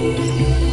Música